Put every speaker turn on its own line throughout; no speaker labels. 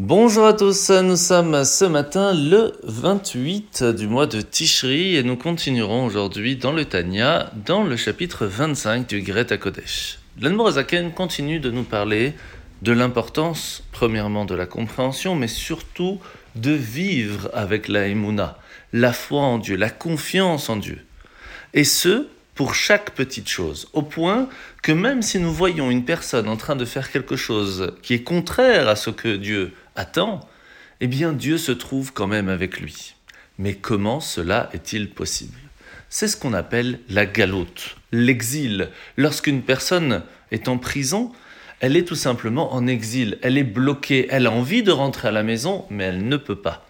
Bonjour à tous, nous sommes ce matin le 28 du mois de Tishri et nous continuerons aujourd'hui dans le Tanya, dans le chapitre 25 du Greta Kodesh. L'Anmorazaken continue de nous parler de l'importance, premièrement, de la compréhension, mais surtout de vivre avec la Emouna, la foi en Dieu, la confiance en Dieu. Et ce, pour chaque petite chose, au point que même si nous voyons une personne en train de faire quelque chose qui est contraire à ce que Dieu attend, eh bien Dieu se trouve quand même avec lui. Mais comment cela est-il possible? C'est ce qu'on appelle la galoute, l'exil. Lorsqu'une personne est en prison, elle est tout simplement en exil, elle est bloquée, elle a envie de rentrer à la maison, mais elle ne peut pas.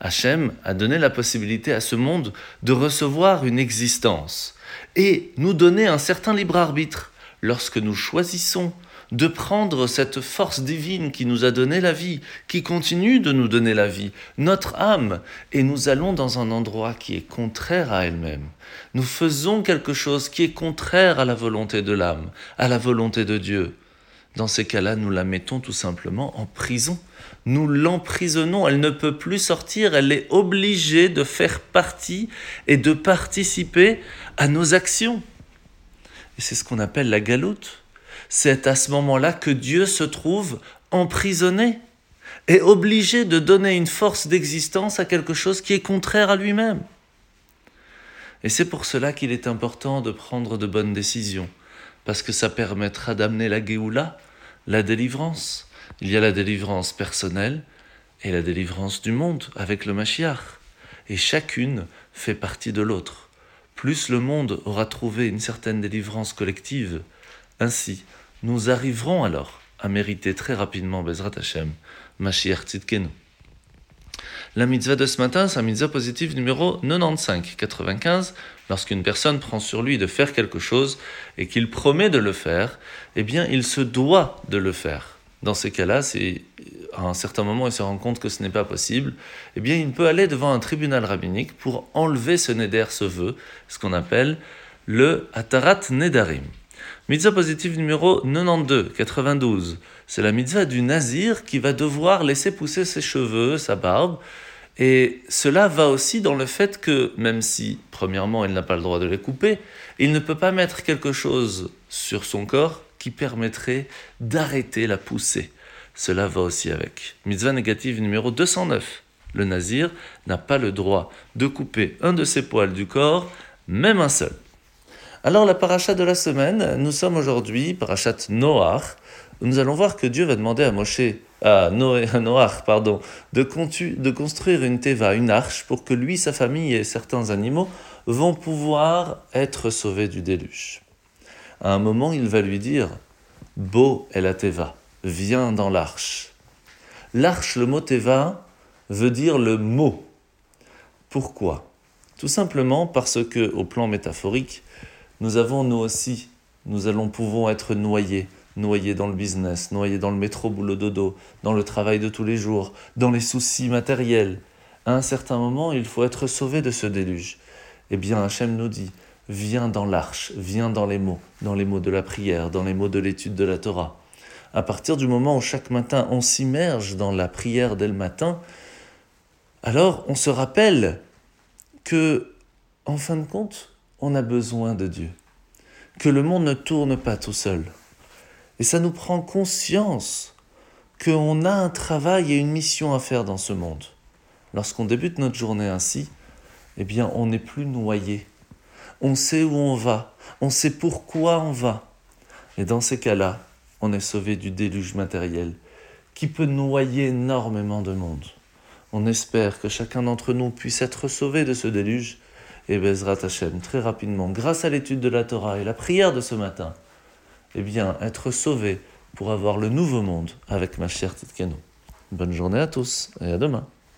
Hachem a donné la possibilité à ce monde de recevoir une existence et nous donner un certain libre arbitre lorsque nous choisissons de prendre cette force divine qui nous a donné la vie, qui continue de nous donner la vie, notre âme, et nous allons dans un endroit qui est contraire à elle-même. Nous faisons quelque chose qui est contraire à la volonté de l'âme, à la volonté de Dieu. Dans ces cas-là, nous la mettons tout simplement en prison. Nous l'emprisonnons, elle ne peut plus sortir, elle est obligée de faire partie et de participer à nos actions. Et c'est ce qu'on appelle la galoute. C'est à ce moment-là que Dieu se trouve emprisonné et obligé de donner une force d'existence à quelque chose qui est contraire à lui-même. Et c'est pour cela qu'il est important de prendre de bonnes décisions parce que ça permettra d'amener la Géoula, la délivrance. Il y a la délivrance personnelle et la délivrance du monde avec le Mashiach. Et chacune fait partie de l'autre. Plus le monde aura trouvé une certaine délivrance collective, ainsi nous arriverons alors à mériter très rapidement Bezrat Hashem, Mashiach Tzidkenu. La mitzvah de ce matin, c'est la mitzvah positive numéro 95, 95. Lorsqu'une personne prend sur lui de faire quelque chose et qu'il promet de le faire, eh bien, il se doit de le faire. Dans ces cas-là, si à un certain moment il se rend compte que ce n'est pas possible, eh bien, il peut aller devant un tribunal rabbinique pour enlever ce neder, ce vœu, ce qu'on appelle le atarat nedarim. Mitzvah positive numéro 92, 92. C'est la mitzvah du nazir qui va devoir laisser pousser ses cheveux, sa barbe. Et cela va aussi dans le fait que, même si, premièrement, il n'a pas le droit de les couper, il ne peut pas mettre quelque chose sur son corps qui permettrait d'arrêter la poussée. Cela va aussi avec. Mitzvah négative numéro 209. Le nazir n'a pas le droit de couper un de ses poils du corps, même un seul. Alors la paracha de la semaine, nous sommes aujourd'hui, parachat Noach, nous allons voir que Dieu va demander à Moshe, à, Noé, Noach, pardon, de, de construire une teva, une arche, pour que lui, sa famille et certains animaux vont pouvoir être sauvés du déluge. À un moment, il va lui dire, Beau est la teva, viens dans l'arche. L'arche, le mot teva, veut dire le mot. Pourquoi? Tout simplement parce que, au plan métaphorique, nous avons nous aussi, nous allons pouvons être noyés, noyés dans le business, noyés dans le métro boulot dodo, dans le travail de tous les jours, dans les soucis matériels. À un certain moment, il faut être sauvé de ce déluge. Eh bien, Hachem nous dit, viens dans l'arche, viens dans les mots, dans les mots de la prière, dans les mots de l'étude de la Torah. À partir du moment où chaque matin on s'immerge dans la prière dès le matin, alors on se rappelle que, en fin de compte, on a besoin de Dieu, que le monde ne tourne pas tout seul. Et ça nous prend conscience qu'on a un travail et une mission à faire dans ce monde. Lorsqu'on débute notre journée ainsi, eh bien, on n'est plus noyé. On sait où on va, on sait pourquoi on va. Et dans ces cas-là, on est sauvé du déluge matériel qui peut noyer énormément de monde. On espère que chacun d'entre nous puisse être sauvé de ce déluge et Bezrat Hashem, très rapidement, grâce à l'étude de la Torah et la prière de ce matin, eh bien, être sauvé pour avoir le nouveau monde avec ma chère Titkeno. Bonne journée à tous et à demain.